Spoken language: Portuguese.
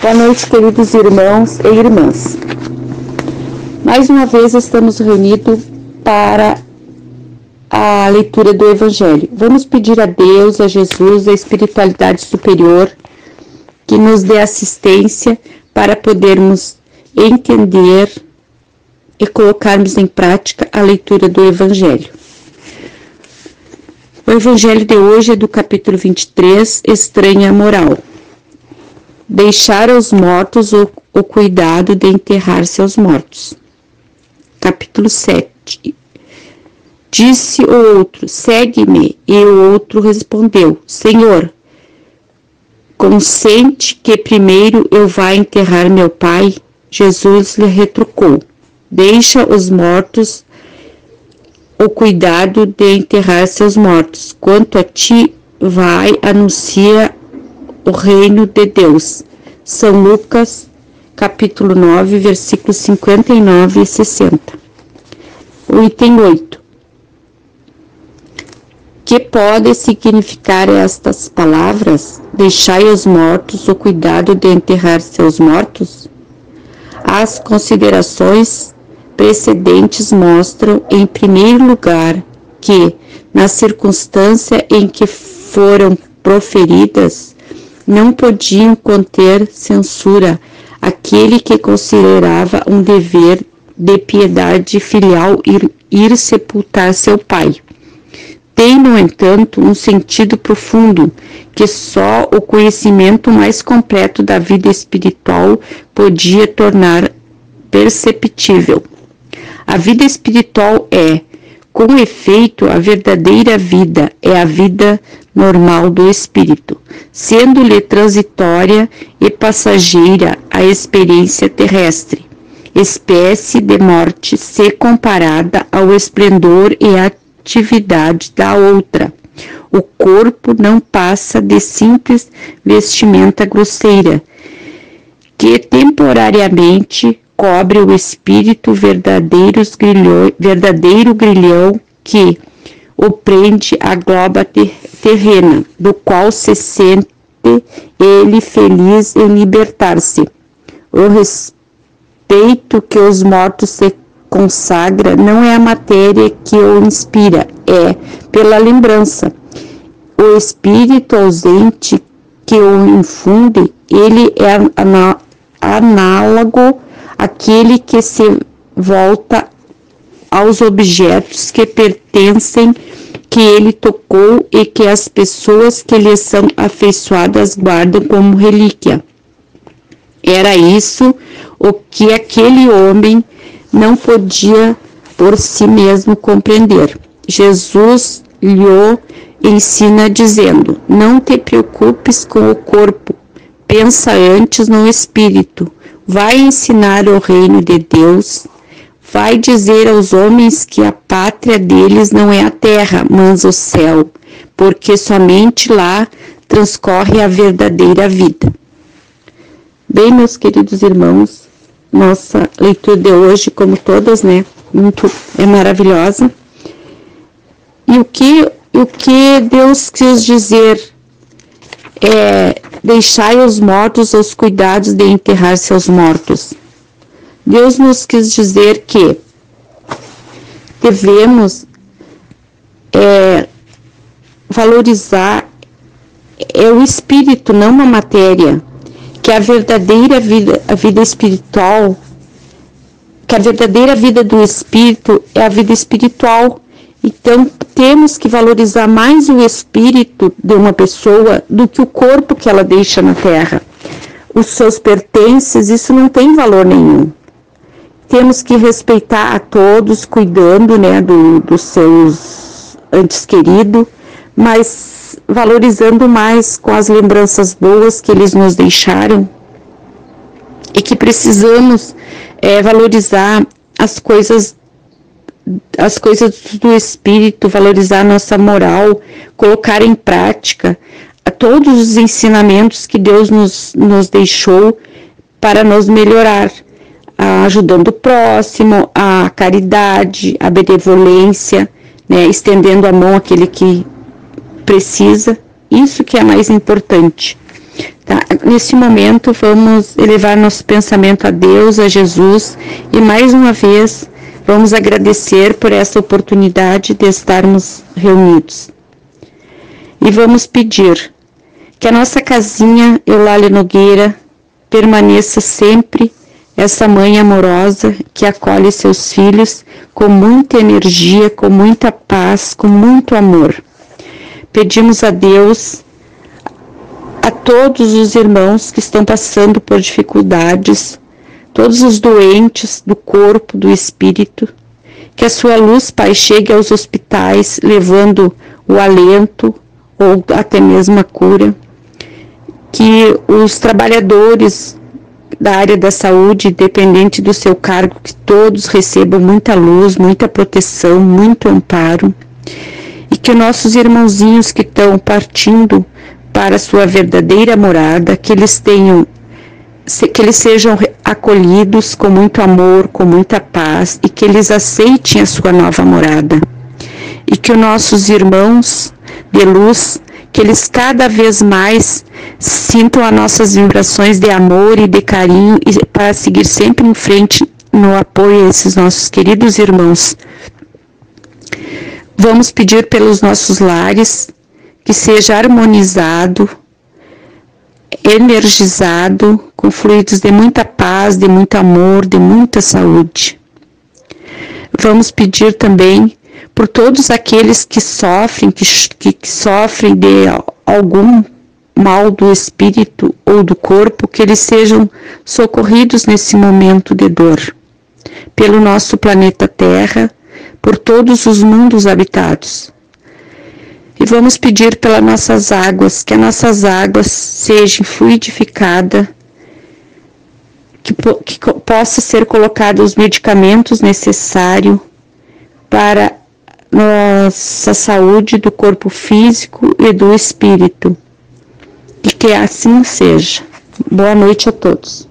Boa noite, queridos irmãos e irmãs. Mais uma vez estamos reunidos para a leitura do Evangelho. Vamos pedir a Deus, a Jesus, a espiritualidade superior, que nos dê assistência para podermos entender e colocarmos em prática a leitura do Evangelho. O Evangelho de hoje é do capítulo 23, Estranha Moral deixar aos mortos o, o cuidado de enterrar seus mortos. Capítulo 7 Disse o outro: Segue-me. E o outro respondeu: Senhor, consente que primeiro eu vá enterrar meu pai? Jesus lhe retrucou: Deixa os mortos o cuidado de enterrar seus mortos. Quanto a ti, vai, anuncia o reino de Deus. São Lucas, capítulo 9, versículos 59 e 60. O item 8. Que pode significar estas palavras? Deixai os mortos o cuidado de enterrar seus mortos? As considerações precedentes mostram, em primeiro lugar, que, na circunstância em que foram proferidas, não podiam conter censura aquele que considerava um dever de piedade filial ir, ir sepultar seu pai. Tem, no entanto, um sentido profundo que só o conhecimento mais completo da vida espiritual podia tornar perceptível. A vida espiritual é, com efeito, a verdadeira vida é a vida normal do espírito, sendo-lhe transitória e passageira a experiência terrestre, espécie de morte se comparada ao esplendor e atividade da outra. O corpo não passa de simples vestimenta grosseira, que temporariamente cobre o espírito grilhão, verdadeiro grilhão que o prende à globa ter, terrena, do qual se sente ele feliz em libertar-se. O respeito que os mortos se consagra não é a matéria que o inspira, é pela lembrança. O espírito ausente que o infunde, ele é análogo àquele que se volta aos objetos que pertencem que ele tocou e que as pessoas que lhe são afeiçoadas guardam como relíquia. Era isso o que aquele homem não podia por si mesmo compreender. Jesus lhe ensina dizendo: Não te preocupes com o corpo, pensa antes no espírito. Vai ensinar o reino de Deus Vai dizer aos homens que a pátria deles não é a terra, mas o céu, porque somente lá transcorre a verdadeira vida. Bem, meus queridos irmãos, nossa leitura de hoje, como todas, né, muito é maravilhosa. E o que o que Deus quis dizer é deixai os mortos aos cuidados de enterrar seus mortos. Deus nos quis dizer que devemos é, valorizar é o espírito, não a matéria, que a verdadeira vida, a vida espiritual, que a verdadeira vida do espírito é a vida espiritual. Então, temos que valorizar mais o espírito de uma pessoa do que o corpo que ela deixa na terra. Os seus pertences, isso não tem valor nenhum temos que respeitar a todos, cuidando né, do, dos seus antes queridos, mas valorizando mais com as lembranças boas que eles nos deixaram. E que precisamos é, valorizar as coisas as coisas do espírito, valorizar nossa moral, colocar em prática todos os ensinamentos que Deus nos, nos deixou para nos melhorar ajudando o próximo, a caridade, a benevolência, né, estendendo a mão àquele que precisa. Isso que é mais importante. Tá? Nesse momento, vamos elevar nosso pensamento a Deus, a Jesus e mais uma vez vamos agradecer por essa oportunidade de estarmos reunidos. E vamos pedir que a nossa casinha Eulália Nogueira permaneça sempre essa mãe amorosa que acolhe seus filhos com muita energia, com muita paz, com muito amor. Pedimos a Deus, a todos os irmãos que estão passando por dificuldades, todos os doentes do corpo, do espírito, que a sua luz, Pai, chegue aos hospitais levando o alento ou até mesmo a cura. Que os trabalhadores da área da saúde, independente do seu cargo, que todos recebam muita luz, muita proteção, muito amparo. E que nossos irmãozinhos que estão partindo para a sua verdadeira morada, que eles tenham que eles sejam acolhidos com muito amor, com muita paz e que eles aceitem a sua nova morada. E que os nossos irmãos de luz, que eles cada vez mais sintam as nossas vibrações de amor e de carinho e para seguir sempre em frente no apoio a esses nossos queridos irmãos. Vamos pedir pelos nossos lares que seja harmonizado, energizado, com fluidos de muita paz, de muito amor, de muita saúde. Vamos pedir também por todos aqueles que sofrem, que, que, que sofrem de algum mal do espírito ou do corpo, que eles sejam socorridos nesse momento de dor. Pelo nosso planeta Terra, por todos os mundos habitados. E vamos pedir pelas nossas águas, que as nossas águas sejam fluidificadas, que, que possa ser colocados os medicamentos necessários para nossa saúde do corpo físico e do espírito. E que assim seja. Boa noite a todos.